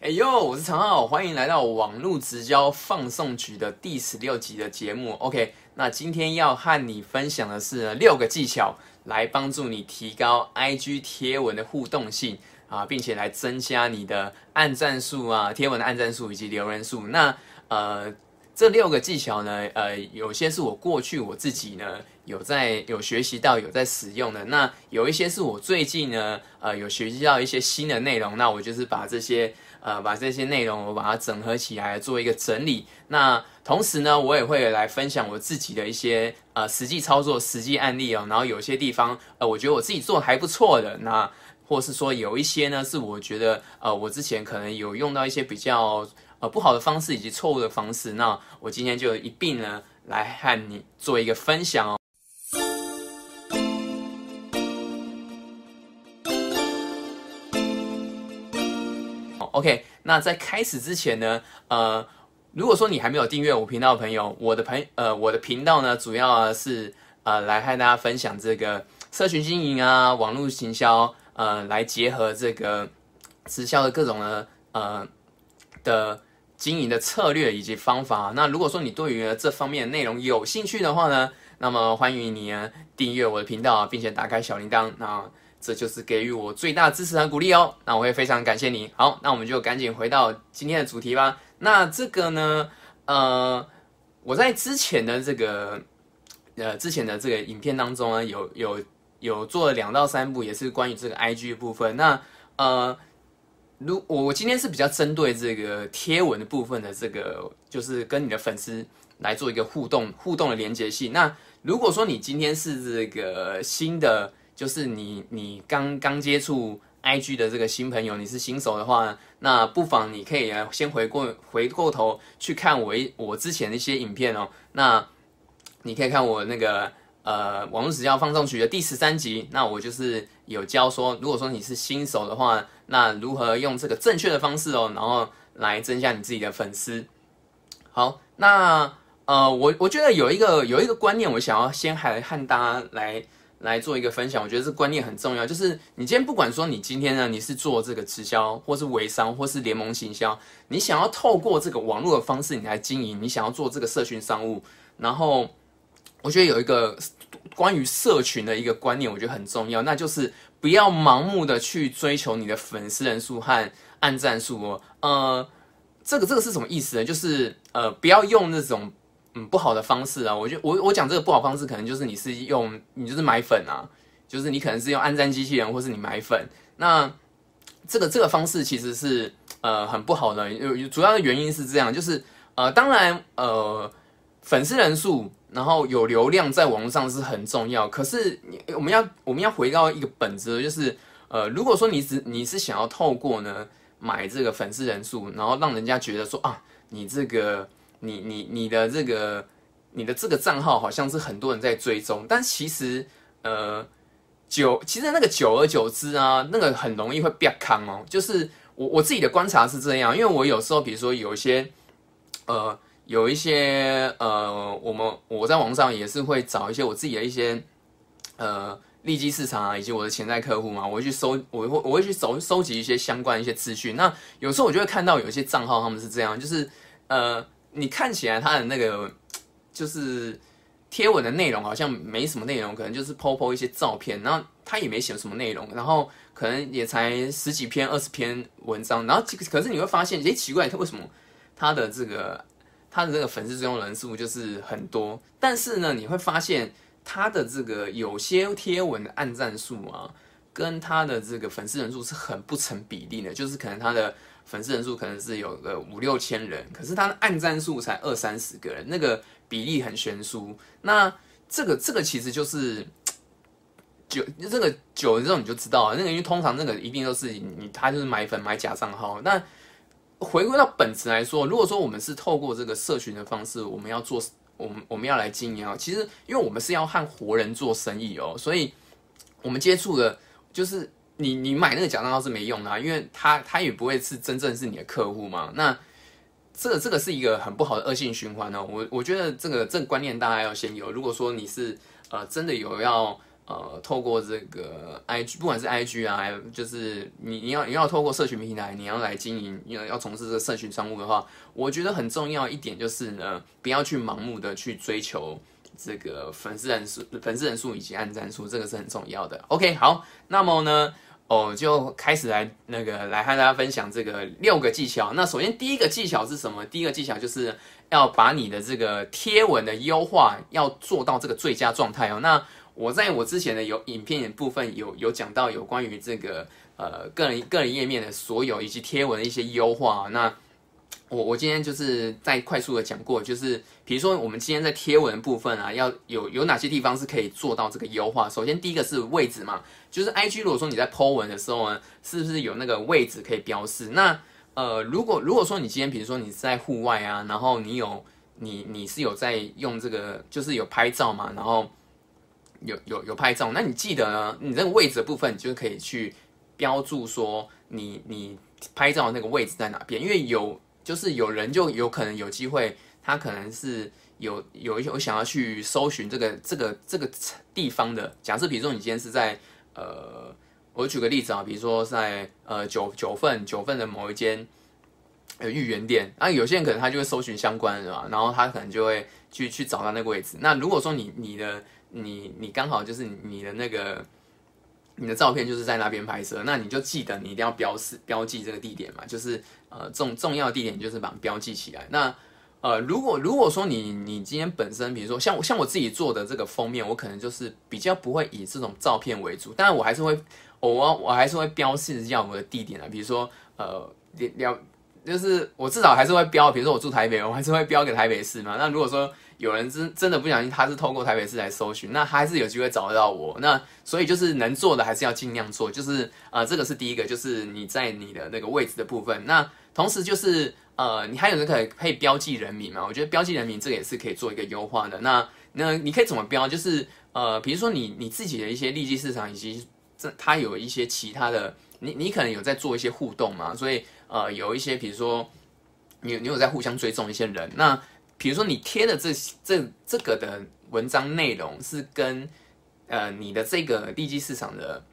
哎呦，我是常浩，欢迎来到网络直销放送局的第十六集的节目。OK，那今天要和你分享的是六个技巧，来帮助你提高 IG 贴文的互动性啊，并且来增加你的按赞数啊，贴文的按赞数以及留言数。那呃。这六个技巧呢，呃，有些是我过去我自己呢有在有学习到有在使用的，那有一些是我最近呢，呃，有学习到一些新的内容，那我就是把这些呃把这些内容我把它整合起来做一个整理。那同时呢，我也会来分享我自己的一些呃实际操作、实际案例哦。然后有些地方呃，我觉得我自己做的还不错的，那或是说有一些呢是我觉得呃我之前可能有用到一些比较。呃，不好的方式以及错误的方式，那我今天就一并呢来和你做一个分享哦。OK，那在开始之前呢，呃，如果说你还没有订阅我频道的朋友，我的朋呃我的频道呢，主要是呃来和大家分享这个社群经营啊、网络行销，呃，来结合这个直销的各种呢，呃的。经营的策略以及方法。那如果说你对于这方面的内容有兴趣的话呢，那么欢迎你订阅我的频道，并且打开小铃铛。那这就是给予我最大支持和鼓励哦。那我会非常感谢你。好，那我们就赶紧回到今天的主题吧。那这个呢，呃，我在之前的这个呃之前的这个影片当中呢，有有有做了两到三部，也是关于这个 IG 部分。那呃。如我我今天是比较针对这个贴文的部分的这个，就是跟你的粉丝来做一个互动互动的连接性。那如果说你今天是这个新的，就是你你刚刚接触 IG 的这个新朋友，你是新手的话，那不妨你可以先回过回过头去看我一我之前的一些影片哦。那你可以看我那个。呃，网络直销放送局的第十三集，那我就是有教说，如果说你是新手的话，那如何用这个正确的方式哦，然后来增加你自己的粉丝。好，那呃，我我觉得有一个有一个观念，我想要先还和大家来来做一个分享。我觉得这观念很重要，就是你今天不管说你今天呢，你是做这个直销，或是微商，或是联盟行销，你想要透过这个网络的方式你来经营，你想要做这个社群商务，然后我觉得有一个。关于社群的一个观念，我觉得很重要，那就是不要盲目的去追求你的粉丝人数和按赞数哦。呃，这个这个是什么意思呢？就是呃，不要用那种嗯不好的方式啊。我觉得我我讲这个不好方式，可能就是你是用你就是买粉啊，就是你可能是用安赞机器人，或是你买粉。那这个这个方式其实是呃很不好的，有主要的原因是这样，就是呃，当然呃，粉丝人数。然后有流量在网络上是很重要，可是你我们要我们要回到一个本质，就是呃，如果说你只你是想要透过呢买这个粉丝人数，然后让人家觉得说啊，你这个你你你的这个你的这个账号好像是很多人在追踪，但其实呃久其实那个久而久之啊，那个很容易会变康哦。就是我我自己的观察是这样，因为我有时候比如说有一些呃。有一些呃，我们我在网上也是会找一些我自己的一些呃利基市场啊，以及我的潜在客户嘛，我会去搜，我会我会去收收集一些相关的一些资讯。那有时候我就会看到有一些账号他们是这样，就是呃，你看起来他的那个 就是贴文的内容好像没什么内容，可能就是 po po 一些照片，然后他也没写什么内容，然后可能也才十几篇、二十篇文章，然后可是你会发现，诶，奇怪，他为什么他的这个。他的这个粉丝追踪人数就是很多，但是呢，你会发现他的这个有些贴文的按赞数啊，跟他的这个粉丝人数是很不成比例的。就是可能他的粉丝人数可能是有个五六千人，可是他的按赞数才二三十个人，那个比例很悬殊。那这个这个其实就是久这个久了之后你就知道了，那个因为通常那个一定都是你他就是买粉买假账号，那。回归到本质来说，如果说我们是透过这个社群的方式，我们要做，我们我们要来经营啊。其实，因为我们是要和活人做生意哦，所以我们接触的，就是你你买那个假账号是没用的，因为他他也不会是真正是你的客户嘛。那这这个是一个很不好的恶性循环哦。我我觉得这个这个观念大家要先有。如果说你是呃真的有要呃，透过这个 I G，不管是 I G 啊，还有就是你你要你要透过社群平台，你要来经营，要要从事这个社群商务的话，我觉得很重要一点就是呢，不要去盲目的去追求这个粉丝人数、粉丝人数以及按赞数，这个是很重要的。OK，好，那么呢，哦，就开始来那个来和大家分享这个六个技巧。那首先第一个技巧是什么？第一个技巧就是要把你的这个贴文的优化要做到这个最佳状态哦。那我在我之前的有影片部分有有讲到有关于这个呃个人个人页面的所有以及贴文的一些优化。那我我今天就是在快速的讲过，就是比如说我们今天在贴文部分啊，要有有哪些地方是可以做到这个优化。首先第一个是位置嘛，就是 IG 如果说你在 po 文的时候呢，是不是有那个位置可以标示？那呃如果如果说你今天比如说你在户外啊，然后你有你你是有在用这个就是有拍照嘛，然后。有有有拍照，那你记得呢？你这个位置的部分，你就可以去标注说你你拍照的那个位置在哪边，因为有就是有人就有可能有机会，他可能是有有一些我想要去搜寻这个这个这个地方的。假设比如说你今天是在呃，我举个例子啊，比如说在呃九九份九份的某一间呃芋圆店，那有些人可能他就会搜寻相关的嘛，然后他可能就会去去找到那个位置。那如果说你你的你你刚好就是你的那个你的照片就是在那边拍摄，那你就记得你一定要标示标记这个地点嘛，就是呃重重要地点就是把它标记起来。那呃如果如果说你你今天本身比如说像我像我自己做的这个封面，我可能就是比较不会以这种照片为主，但是我还是会我我还是会标示一下我的地点啊，比如说呃了就是我至少还是会标，比如说我住台北，我还是会标给台北市嘛。那如果说有人真真的不小心，他是透过台北市来搜寻，那他还是有机会找得到我。那所以就是能做的还是要尽量做，就是呃，这个是第一个，就是你在你的那个位置的部分。那同时就是呃，你还有那个可以标记人名嘛？我觉得标记人名这个也是可以做一个优化的。那那你可以怎么标？就是呃，比如说你你自己的一些利基市场，以及这它有一些其他的，你你可能有在做一些互动嘛？所以呃，有一些比如说你你有在互相追踪一些人，那。比如说你贴的这这这个的文章内容是跟呃你的这个利基市场的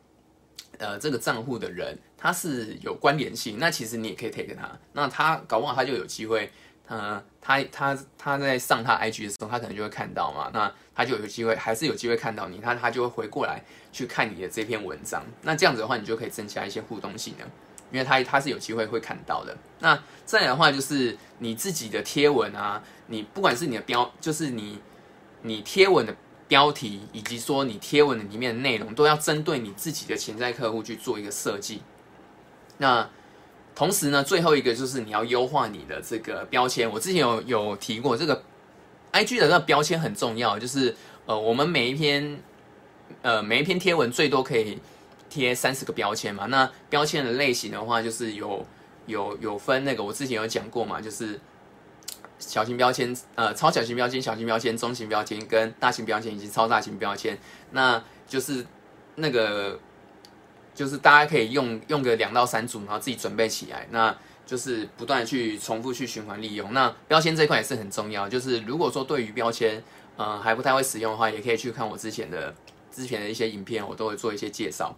呃这个账户的人他是有关联性，那其实你也可以 take 他，那他搞不好他就有机会，呃他他他在上他 IG 的时候，他可能就会看到嘛，那他就有机会还是有机会看到你，他他就会回过来去看你的这篇文章，那这样子的话，你就可以增加一些互动性了。因为他他是有机会会看到的。那再来的话，就是你自己的贴文啊，你不管是你的标，就是你你贴文的标题，以及说你贴文的里面的内容，都要针对你自己的潜在客户去做一个设计。那同时呢，最后一个就是你要优化你的这个标签。我之前有有提过，这个 I G 的那个标签很重要，就是呃，我们每一篇呃每一篇贴文最多可以。贴三十个标签嘛，那标签的类型的话，就是有有有分那个，我之前有讲过嘛，就是小型标签、呃超小型标签、小型标签、中型标签跟大型标签以及超大型标签，那就是那个就是大家可以用用个两到三组，然后自己准备起来，那就是不断去重复去循环利用。那标签这块也是很重要，就是如果说对于标签呃还不太会使用的话，也可以去看我之前的之前的一些影片，我都会做一些介绍。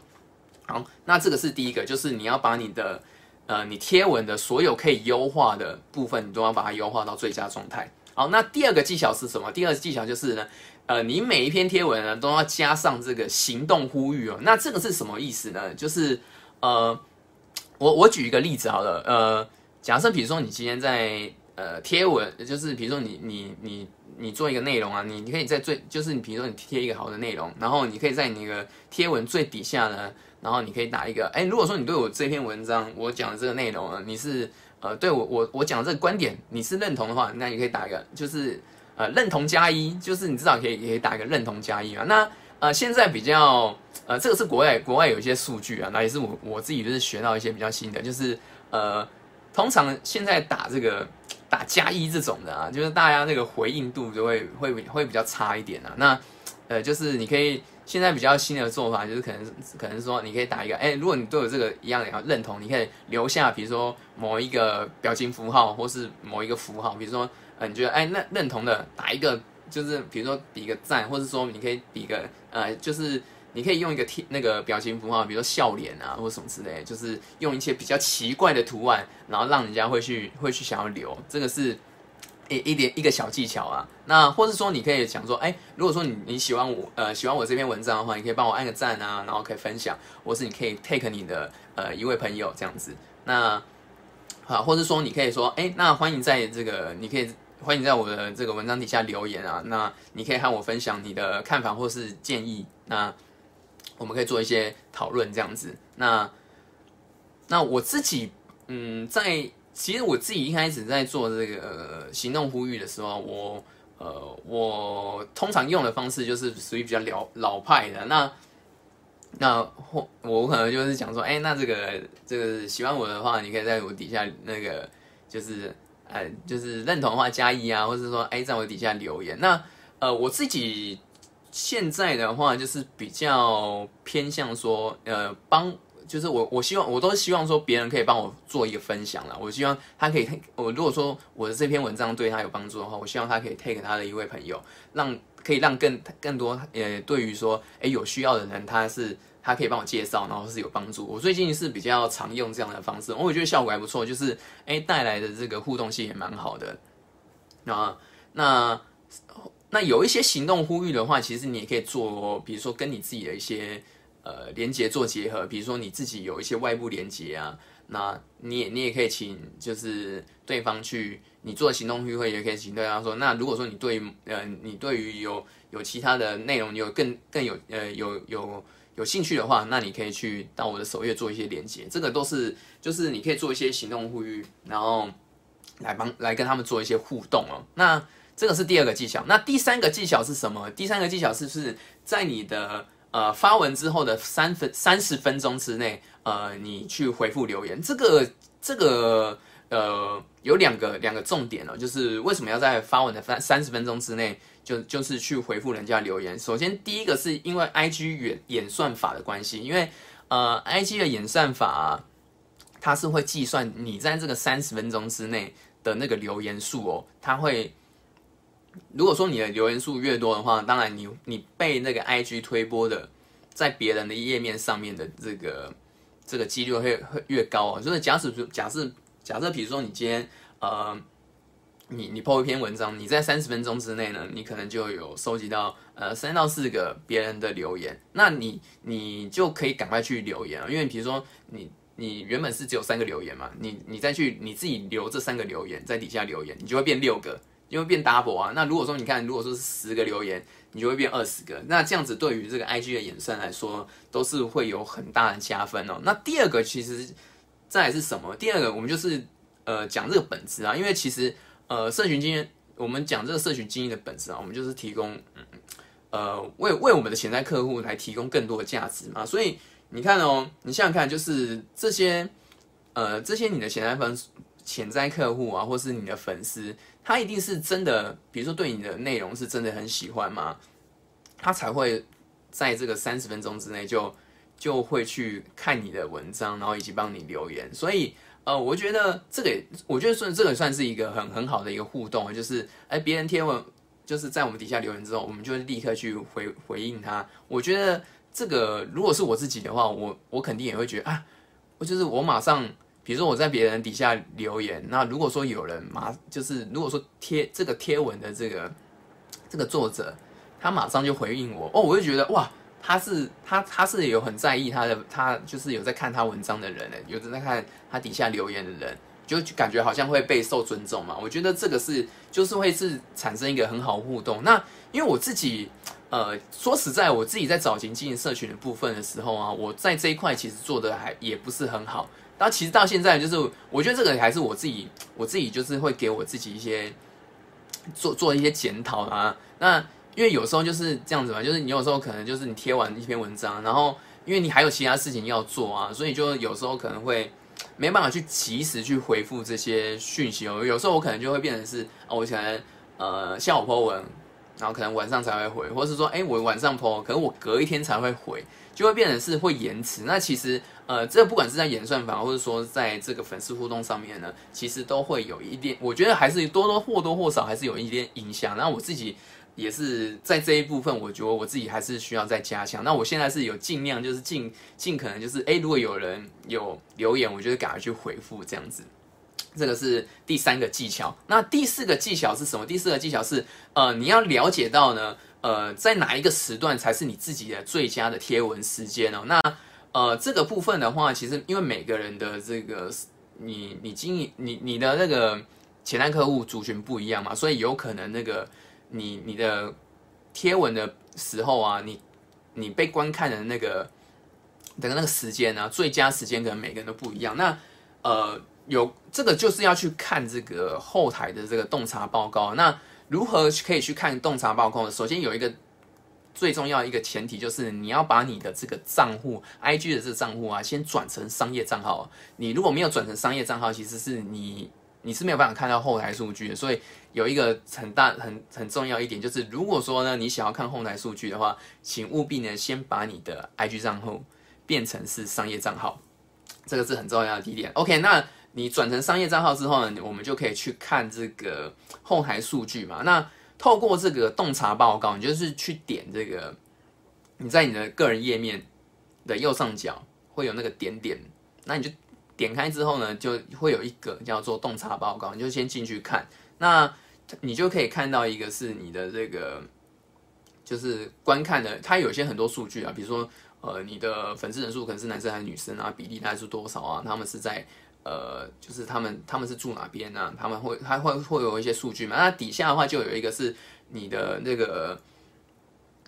好，那这个是第一个，就是你要把你的，呃，你贴文的所有可以优化的部分，你都要把它优化到最佳状态。好，那第二个技巧是什么？第二个技巧就是呢，呃，你每一篇贴文呢都要加上这个行动呼吁哦。那这个是什么意思呢？就是呃，我我举一个例子好了，呃，假设比如说你今天在呃贴文，就是比如说你你你你做一个内容啊，你你可以在最就是你比如说你贴一个好的内容，然后你可以在你那个贴文最底下呢。然后你可以打一个，哎，如果说你对我这篇文章我讲的这个内容啊，你是呃对我我我讲的这个观点你是认同的话，那你可以打一个，就是呃认同加一，就是你至少可以可以打一个认同加一嘛。那呃现在比较呃这个是国外国外有一些数据啊，那也是我我自己就是学到一些比较新的，就是呃通常现在打这个打加一这种的啊，就是大家那个回应度就会会会比较差一点啊。那呃就是你可以。现在比较新的做法就是可能可能说你可以打一个，哎，如果你都有这个一样的认同，你可以留下，比如说某一个表情符号或是某一个符号，比如说呃你觉得哎那认同的打一个，就是比如说比一个赞，或者说你可以比个呃就是你可以用一个贴那个表情符号，比如说笑脸啊，或什么之类，就是用一些比较奇怪的图案，然后让人家会去会去想要留。这个是一一点一个小技巧啊。那或是说你可以想说，哎，如果说你你喜欢我呃喜欢我这篇文章的话，你可以帮我按个赞啊，然后可以分享，或是你可以 take 你的呃一位朋友这样子。那好，或者说你可以说，哎，那欢迎在这个你可以。欢迎在我的这个文章底下留言啊，那你可以和我分享你的看法或是建议，那我们可以做一些讨论这样子。那那我自己，嗯，在其实我自己一开始在做这个行动呼吁的时候，我呃，我通常用的方式就是属于比较老老派的。那那或我可能就是讲说，哎，那这个这个喜欢我的话，你可以在我底下那个就是。呃，就是认同的话加一啊，或者说哎，在我底下留言。那呃，我自己现在的话就是比较偏向说，呃，帮，就是我我希望我都希望说别人可以帮我做一个分享了。我希望他可以，我如果说我的这篇文章对他有帮助的话，我希望他可以 take 他的一位朋友，让可以让更更多呃，对于说哎有需要的人，他是。他可以帮我介绍，然后是有帮助。我最近是比较常用这样的方式，我觉得效果还不错，就是哎带来的这个互动性也蛮好的。那那那有一些行动呼吁的话，其实你也可以做，比如说跟你自己的一些呃连接做结合，比如说你自己有一些外部连接啊，那你也你也可以请就是对方去你做行动呼吁，也可以请对方说，那如果说你对呃你对于有有其他的内容，你有更更有呃有有。有兴趣的话，那你可以去到我的首页做一些连接，这个都是就是你可以做一些行动呼吁，然后来帮来跟他们做一些互动哦。那这个是第二个技巧。那第三个技巧是什么？第三个技巧是不是在你的呃发文之后的三分三十分钟之内，呃，你去回复留言？这个这个呃有两个两个重点哦，就是为什么要在发文的三三十分钟之内？就就是去回复人家留言。首先，第一个是因为 I G 演演算法的关系，因为呃 I G 的演算法它是会计算你在这个三十分钟之内的那个留言数哦。它会如果说你的留言数越多的话，当然你你被那个 I G 推播的在别人的页面上面的这个这个几率会会越高哦。就是假使假设假设，比如说你今天呃。你你 po 一篇文章，你在三十分钟之内呢，你可能就有收集到呃三到四个别人的留言，那你你就可以赶快去留言啊，因为比如说你你原本是只有三个留言嘛，你你再去你自己留这三个留言在底下留言，你就会变六个，因为变 double 啊。那如果说你看，如果说是十个留言，你就会变二十个，那这样子对于这个 IG 的衍生来说，都是会有很大的加分哦。那第二个其实再是什么？第二个我们就是呃讲这个本质啊，因为其实。呃，社群经验，我们讲这个社群经验的本质啊，我们就是提供，嗯呃，为为我们的潜在客户来提供更多的价值嘛。所以你看哦，你想想看，就是这些，呃，这些你的潜在粉潜在客户啊，或是你的粉丝，他一定是真的，比如说对你的内容是真的很喜欢吗？他才会在这个三十分钟之内就就会去看你的文章，然后以及帮你留言，所以。呃，我觉得这个，我觉得算这个算是一个很很好的一个互动，就是哎，别人贴文就是在我们底下留言之后，我们就立刻去回回应他。我觉得这个如果是我自己的话，我我肯定也会觉得啊，我就是我马上，比如说我在别人底下留言，那如果说有人马就是如果说贴这个贴文的这个这个作者，他马上就回应我，哦，我就觉得哇。他是他他是有很在意他的他就是有在看他文章的人呢，有在看他底下留言的人，就感觉好像会备受尊重嘛。我觉得这个是就是会是产生一个很好互动。那因为我自己呃说实在，我自己在早前经营社群的部分的时候啊，我在这一块其实做的还也不是很好。但其实到现在就是我觉得这个还是我自己我自己就是会给我自己一些做做一些检讨啊。那因为有时候就是这样子嘛，就是你有时候可能就是你贴完一篇文章，然后因为你还有其他事情要做啊，所以就有时候可能会没办法去及时去回复这些讯息哦。有时候我可能就会变成是，哦，我可能呃下午 po 文，然后可能晚上才会回，或是说，哎，我晚上 po，可能我隔一天才会回，就会变成是会延迟。那其实呃，这不管是在演算法，或者说在这个粉丝互动上面呢，其实都会有一点，我觉得还是多多或多或少还是有一点影响。那我自己。也是在这一部分，我觉得我自己还是需要再加强。那我现在是有尽量就是尽尽可能就是，哎，如果有人有留言，我就赶快去回复这样子。这个是第三个技巧。那第四个技巧是什么？第四个技巧是，呃，你要了解到呢，呃，在哪一个时段才是你自己的最佳的贴文时间哦。那呃，这个部分的话，其实因为每个人的这个你你经营你你的那个潜在客户族群不一样嘛，所以有可能那个。你你的贴文的时候啊，你你被观看的那个的那个时间呢，最佳时间可能每个人都不一样。那呃，有这个就是要去看这个后台的这个洞察报告。那如何可以去看洞察报告？首先有一个最重要一个前提，就是你要把你的这个账户，IG 的这个账户啊，先转成商业账号。你如果没有转成商业账号，其实是你。你是没有办法看到后台数据的，所以有一个很大很很重要一点，就是如果说呢，你想要看后台数据的话，请务必呢先把你的 IG 账户变成是商业账号，这个是很重要的一点。OK，那你转成商业账号之后呢，我们就可以去看这个后台数据嘛。那透过这个洞察报告，你就是去点这个，你在你的个人页面的右上角会有那个点点，那你就。点开之后呢，就会有一个叫做洞察报告，你就先进去看，那你就可以看到一个是你的这个就是观看的，它有些很多数据啊，比如说呃你的粉丝人数可能是男生还是女生啊，比例大概是多少啊，他们是在呃就是他们他们是住哪边呢？他们会他会会有一些数据嘛？那底下的话就有一个是你的那个。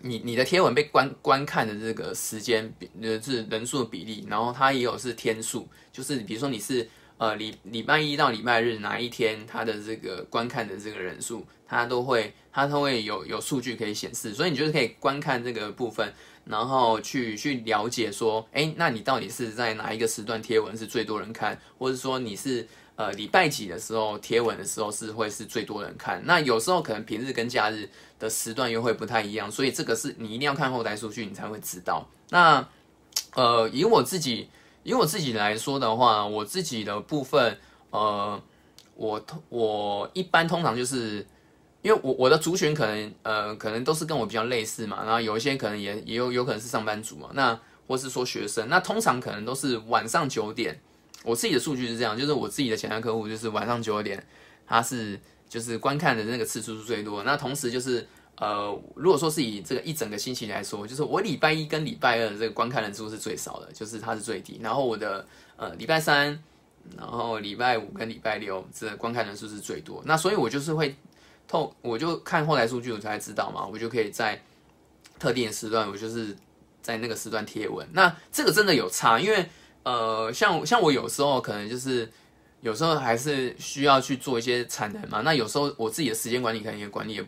你你的贴文被观观看的这个时间比呃是人数比例，然后它也有是天数，就是比如说你是呃礼礼拜一到礼拜日哪一天它的这个观看的这个人数，它都会它都会有有数据可以显示，所以你就是可以观看这个部分，然后去去了解说，哎，那你到底是在哪一个时段贴文是最多人看，或者说你是。呃，礼拜几的时候贴文的时候是会是最多人看，那有时候可能平日跟假日的时段又会不太一样，所以这个是你一定要看后台数据，你才会知道。那呃，以我自己以我自己来说的话，我自己的部分，呃，我通我一般通常就是因为我我的族群可能呃可能都是跟我比较类似嘛，然后有一些可能也也有有可能是上班族嘛，那或是说学生，那通常可能都是晚上九点。我自己的数据是这样，就是我自己的潜在客户，就是晚上九点，他是就是观看的那个次数是最多。那同时就是呃，如果说是以这个一整个星期来说，就是我礼拜一跟礼拜二这个观看人数是最少的，就是它是最低。然后我的呃礼拜三，然后礼拜五跟礼拜六这观看人数是最多。那所以我就是会透，我就看后台数据，我才知道嘛，我就可以在特定时段，我就是在那个时段贴文。那这个真的有差，因为。呃，像像我有时候可能就是有时候还是需要去做一些产能嘛。那有时候我自己的时间管理可能也管理也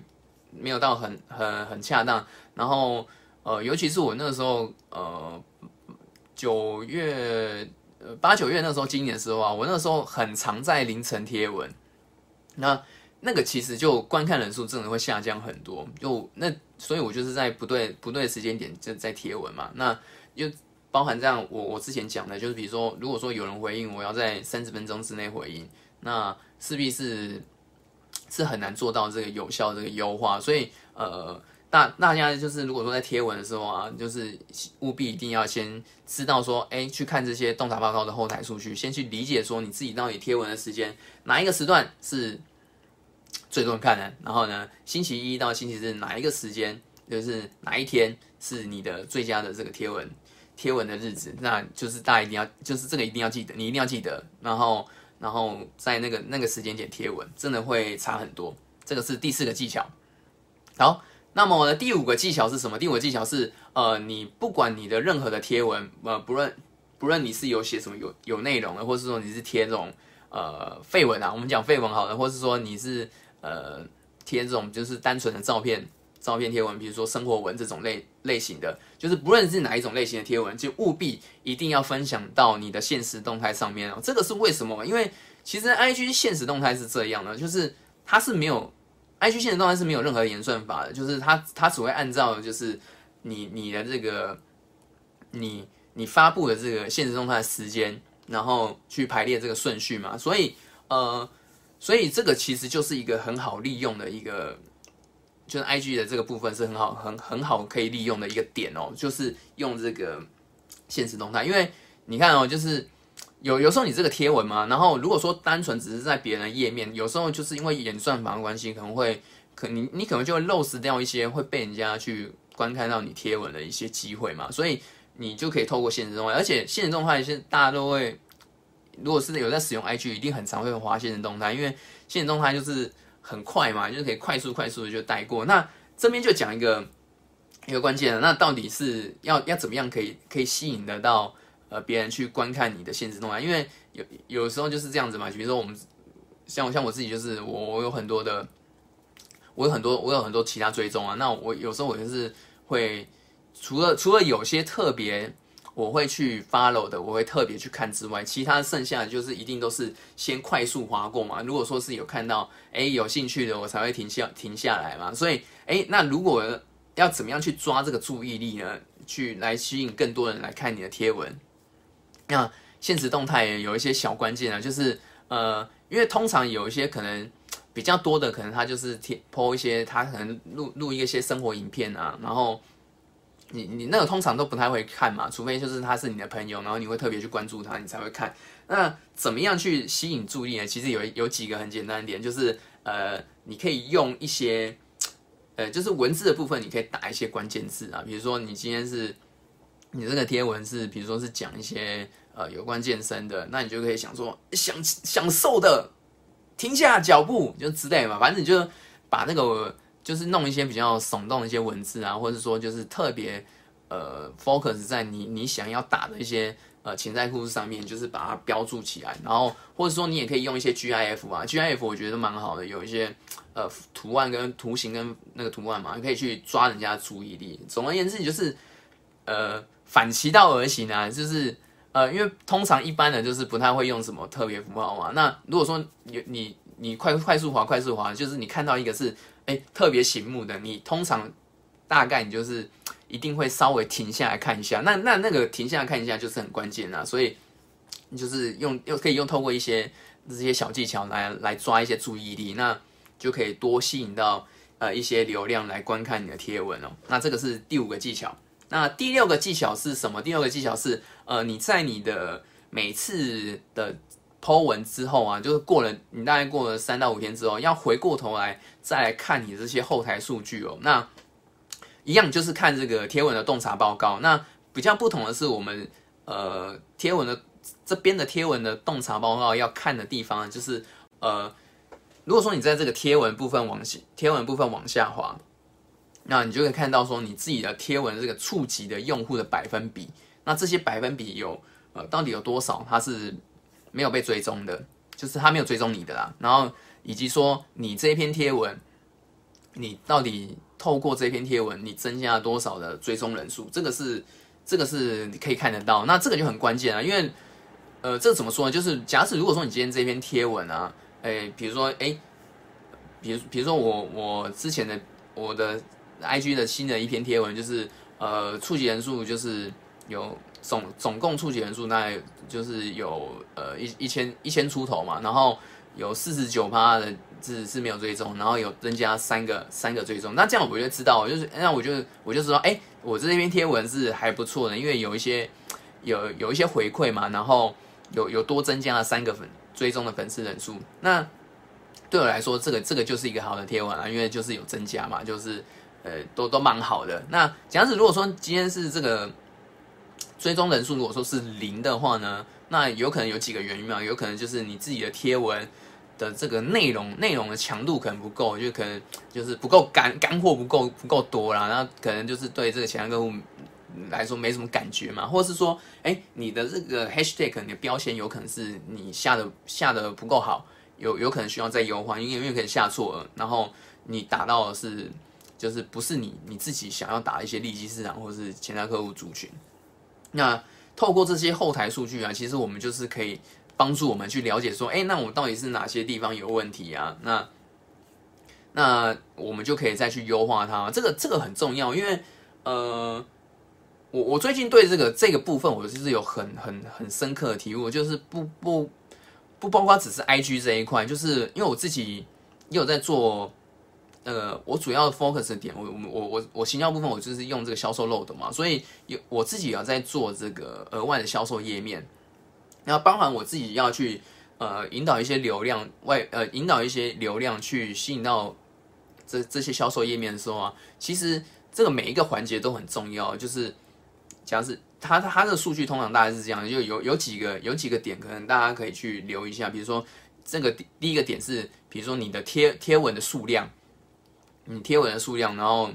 没有到很很很恰当。然后呃，尤其是我那个时候呃九月呃八九月那时候今年的时候啊，我那时候很常在凌晨贴文。那那个其实就观看人数真的会下降很多。就那所以我就是在不对不对时间点就在贴文嘛。那又。包含这样，我我之前讲的，就是比如说，如果说有人回应，我要在三十分钟之内回应，那势必是是很难做到这个有效这个优化。所以，呃，大大家就是如果说在贴文的时候啊，就是务必一定要先知道说，哎，去看这些洞察报告的后台数据，先去理解说你自己到底贴文的时间哪一个时段是最多人看的，然后呢，星期一到星期日哪一个时间，就是哪一天是你的最佳的这个贴文。贴文的日子，那就是大家一定要，就是这个一定要记得，你一定要记得，然后，然后在那个那个时间点贴文，真的会差很多。这个是第四个技巧。好，那么我的，第五个技巧是什么？第五个技巧是，呃，你不管你的任何的贴文，呃，不论不论你是有写什么有有内容的，或是说你是贴这种呃废文啊，我们讲废文好了，或是说你是呃贴这种就是单纯的照片。照片贴文，比如说生活文这种类类型的，就是不论是哪一种类型的贴文，就务必一定要分享到你的现实动态上面哦。这个是为什么？因为其实 IG 现实动态是这样的，就是它是没有 IG 现实动态是没有任何演算法的，就是它它只会按照就是你你的这个你你发布的这个现实动态的时间，然后去排列这个顺序嘛。所以呃，所以这个其实就是一个很好利用的一个。就是 IG 的这个部分是很好很很好可以利用的一个点哦，就是用这个现实动态，因为你看哦，就是有有时候你这个贴文嘛，然后如果说单纯只是在别人的页面，有时候就是因为演算法的关系，可能会可你你可能就会漏失掉一些会被人家去观看到你贴文的一些机会嘛，所以你就可以透过现实动态，而且现实动态现大家都会，如果是有在使用 IG，一定很常会滑现实动态，因为现实动态就是很快嘛，就是可以快速快速的就带过。那这边就讲一个一个关键的，那到底是要要怎么样可以可以吸引得到呃别人去观看你的现实动态？因为有有时候就是这样子嘛，比如说我们像像我自己就是我我有很多的，我有很多我有很多其他追踪啊，那我有时候我就是会除了除了有些特别我会去 follow 的，我会特别去看之外，其他剩下的就是一定都是先快速划过嘛。如果说是有看到哎有兴趣的，我才会停下停下来嘛。所以哎，那如果要怎么样去抓这个注意力呢？去来吸引更多人来看你的贴文？那现实动态有一些小关键啊，就是呃，因为通常有一些可能比较多的，可能他就是贴 po 一些他可能录录一些生活影片啊，然后。你你那个通常都不太会看嘛，除非就是他是你的朋友，然后你会特别去关注他，你才会看。那怎么样去吸引注意呢？其实有有几个很简单的点，就是呃，你可以用一些呃，就是文字的部分，你可以打一些关键字啊，比如说你今天是你这个贴文是，比如说是讲一些呃有关健身的，那你就可以想说想享受的停下脚步就之类嘛，反正你就把那个。就是弄一些比较耸动的一些文字啊，或者说就是特别呃 focus 在你你想要打的一些呃潜在故事上面，就是把它标注起来。然后或者说你也可以用一些 GIF 啊，GIF 我觉得蛮好的，有一些呃图案跟图形跟那个图案嘛，可以去抓人家注意力。总而言之，你就是呃反其道而行啊，就是呃因为通常一般人就是不太会用什么特别符号嘛。那如果说你你你快快速滑快速滑，就是你看到一个是。特别醒目的，你通常大概你就是一定会稍微停下来看一下，那那那个停下来看一下就是很关键啦，所以你就是用又可以用透过一些这些小技巧来来抓一些注意力，那就可以多吸引到呃一些流量来观看你的贴文哦。那这个是第五个技巧，那第六个技巧是什么？第六个技巧是呃你在你的每次的。剖文之后啊，就是过了你大概过了三到五天之后，要回过头来再来看你这些后台数据哦。那一样就是看这个贴文的洞察报告。那比较不同的是，我们呃贴文的这边的贴文的洞察报告要看的地方，就是呃，如果说你在这个贴文部分往下贴文部分往下滑，那你就可以看到说你自己的贴文这个触及的用户的百分比。那这些百分比有呃到底有多少？它是没有被追踪的，就是他没有追踪你的啦。然后以及说你这一篇贴文，你到底透过这篇贴文，你增加了多少的追踪人数？这个是这个是你可以看得到。那这个就很关键啊，因为呃，这怎么说呢？就是假使如果说你今天这篇贴文啊，诶，比如说诶，比如比如说我我之前的我的 IG 的新的一篇贴文，就是呃触及人数就是有。总总共触及人数大概就是有呃一一千一千出头嘛，然后有四十九趴的是是没有追踪，然后有增加三个三个追踪，那这样我就知道，就是那我就我就说，哎，我这篇贴文是还不错的，因为有一些有有一些回馈嘛，然后有有多增加了三个粉追踪的粉丝人数，那对我来说，这个这个就是一个好的贴文啊，因为就是有增加嘛，就是呃都都蛮好的。那假使如果说今天是这个。追踪人数如果说是零的话呢，那有可能有几个原因嘛？有可能就是你自己的贴文的这个内容内容的强度可能不够，就可能就是不够干干货不够不够多啦，然后可能就是对这个潜在客户来说没什么感觉嘛，或是说，哎，你的这个 hashtag 你的标签有可能是你下的下的不够好，有有可能需要再优化，因为有可能下错了，然后你打到的是就是不是你你自己想要打一些利基市场或是潜在客户族群。那透过这些后台数据啊，其实我们就是可以帮助我们去了解说，哎，那我到底是哪些地方有问题啊？那那我们就可以再去优化它。这个这个很重要，因为呃，我我最近对这个这个部分，我就是有很很很深刻的体悟，就是不不不包括只是 IG 这一块，就是因为我自己也有在做呃，我主要 focus 的点，我我我我我行销部分，我就是用这个销售漏斗嘛，所以有我自己也要在做这个额外的销售页面，然后包含我自己要去呃引导一些流量外呃引导一些流量去吸引到这这些销售页面的时候啊，其实这个每一个环节都很重要，就是假是它它的数据通常大概是这样，就有有几个有几个点可能大家可以去留一下，比如说。这个第第一个点是，比如说你的贴贴文的数量，你贴文的数量，然后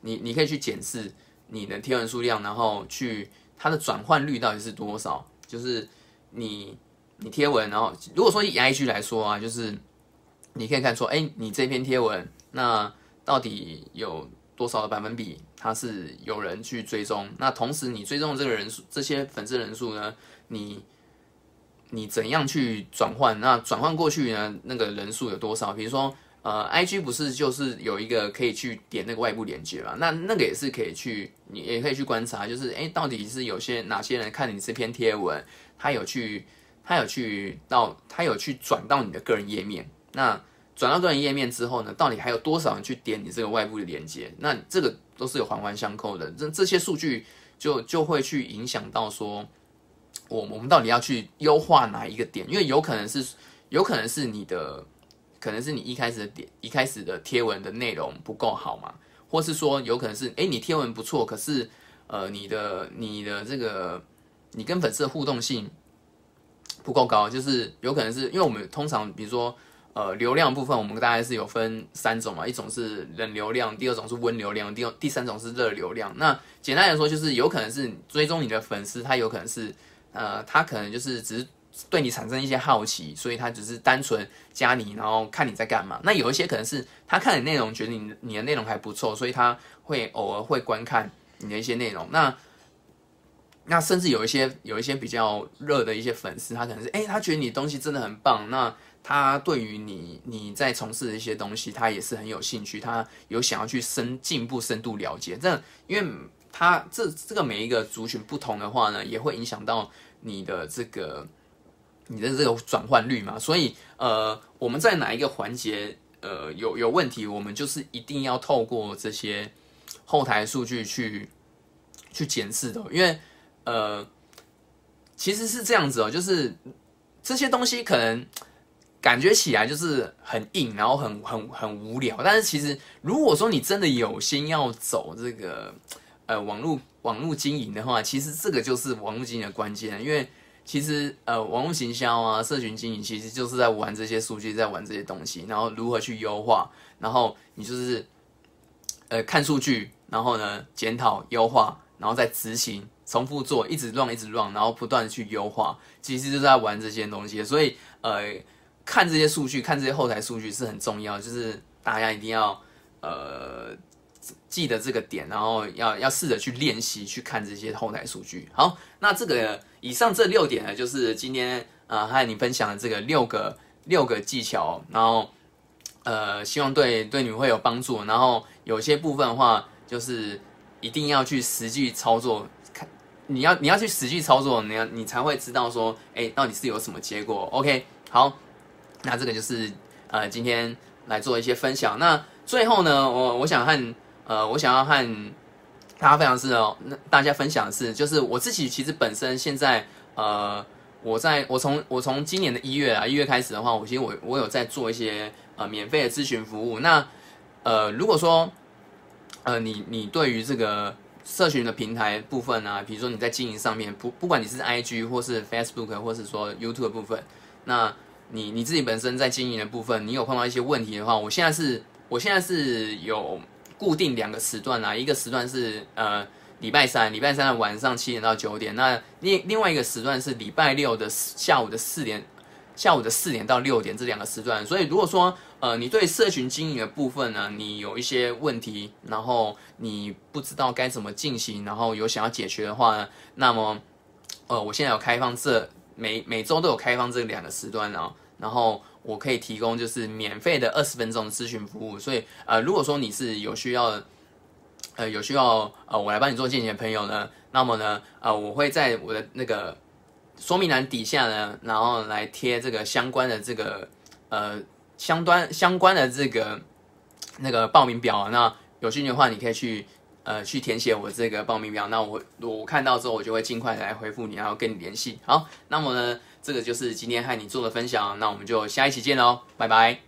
你你可以去检视你的贴文数量，然后去它的转换率到底是多少。就是你你贴文，然后如果说以 IG 来说啊，就是你可以看说，哎，你这篇贴文那到底有多少的百分比它是有人去追踪？那同时你追踪的这个人数，这些粉丝人数呢，你。你怎样去转换？那转换过去呢？那个人数有多少？比如说，呃，I G 不是就是有一个可以去点那个外部连接嘛？那那个也是可以去，你也可以去观察，就是哎，到底是有些哪些人看你这篇贴文，他有去，他有去到，他有去转到你的个人页面。那转到个人页面之后呢，到底还有多少人去点你这个外部的连接？那这个都是有环环相扣的。这这些数据就就会去影响到说。我我们到底要去优化哪一个点？因为有可能是，有可能是你的，可能是你一开始的点，一开始的贴文的内容不够好嘛，或是说有可能是，哎，你贴文不错，可是，呃，你的你的这个，你跟粉丝的互动性不够高，就是有可能是因为我们通常比如说，呃，流量部分我们大概是有分三种嘛，一种是冷流量，第二种是温流量，第二第三种是热流量。那简单来说，就是有可能是追踪你的粉丝，他有可能是。呃，他可能就是只是对你产生一些好奇，所以他只是单纯加你，然后看你在干嘛。那有一些可能是他看你内容，觉得你你的内容还不错，所以他会偶尔会观看你的一些内容。那那甚至有一些有一些比较热的一些粉丝，他可能是哎，他觉得你东西真的很棒。那他对于你你在从事的一些东西，他也是很有兴趣，他有想要去深进一步深度了解。这因为。他这这个每一个族群不同的话呢，也会影响到你的这个你的这个转换率嘛。所以呃，我们在哪一个环节呃有有问题，我们就是一定要透过这些后台数据去去检视的。因为呃，其实是这样子哦，就是这些东西可能感觉起来就是很硬，然后很很很无聊。但是其实如果说你真的有心要走这个。呃，网络网络经营的话，其实这个就是网络经营的关键，因为其实呃，网络行销啊，社群经营其实就是在玩这些数据，在玩这些东西，然后如何去优化，然后你就是呃看数据，然后呢检讨优化，然后再执行，重复做，一直 run 一直 run，然后不断的去优化，其实就在玩这些东西。所以呃，看这些数据，看这些后台数据是很重要，就是大家一定要呃。记得这个点，然后要要试着去练习去看这些后台数据。好，那这个以上这六点呢，就是今天呃和你分享的这个六个六个技巧，然后呃希望对对你们会有帮助。然后有些部分的话，就是一定要去实际操作，看你要你要去实际操作，你要你才会知道说，哎，到底是有什么结果。OK，好，那这个就是呃今天来做一些分享。那最后呢，我我想和呃，我想要和大家分享是哦，那大家分享的是，就是我自己其实本身现在呃，我在我从我从今年的一月啊一月开始的话，我其实我我有在做一些呃免费的咨询服务。那呃，如果说呃你你对于这个社群的平台部分啊，比如说你在经营上面，不不管你是 IG 或是 Facebook 或是说 YouTube 部分，那你你自己本身在经营的部分，你有碰到一些问题的话，我现在是我现在是有。固定两个时段啊，一个时段是呃礼拜三，礼拜三的晚上七点到九点。那另另外一个时段是礼拜六的下午的四点，下午的四点到六点这两个时段。所以如果说呃你对社群经营的部分呢，你有一些问题，然后你不知道该怎么进行，然后有想要解决的话呢，那么呃我现在有开放这每每周都有开放这两个时段啊，然后我可以提供就是免费的二十分钟的咨询服务。所以呃，如果说你是有需要，呃，有需要呃，我来帮你做健检的朋友呢，那么呢，呃，我会在我的那个说明栏底下呢，然后来贴这个相关的这个呃相关相关的这个那个报名表。那有兴趣的话，你可以去。呃，去填写我这个报名表，那我我看到之后，我就会尽快来回复你，然后跟你联系。好，那么呢？这个就是今天和你做的分享那我们就下一期见喽拜拜。